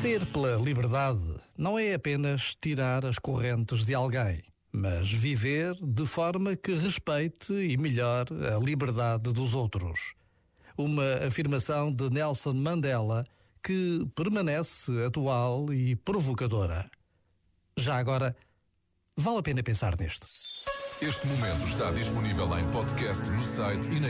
Ser pela liberdade não é apenas tirar as correntes de alguém, mas viver de forma que respeite e melhore a liberdade dos outros. Uma afirmação de Nelson Mandela que permanece atual e provocadora. Já agora, vale a pena pensar nisto. Este momento está disponível em podcast no site e na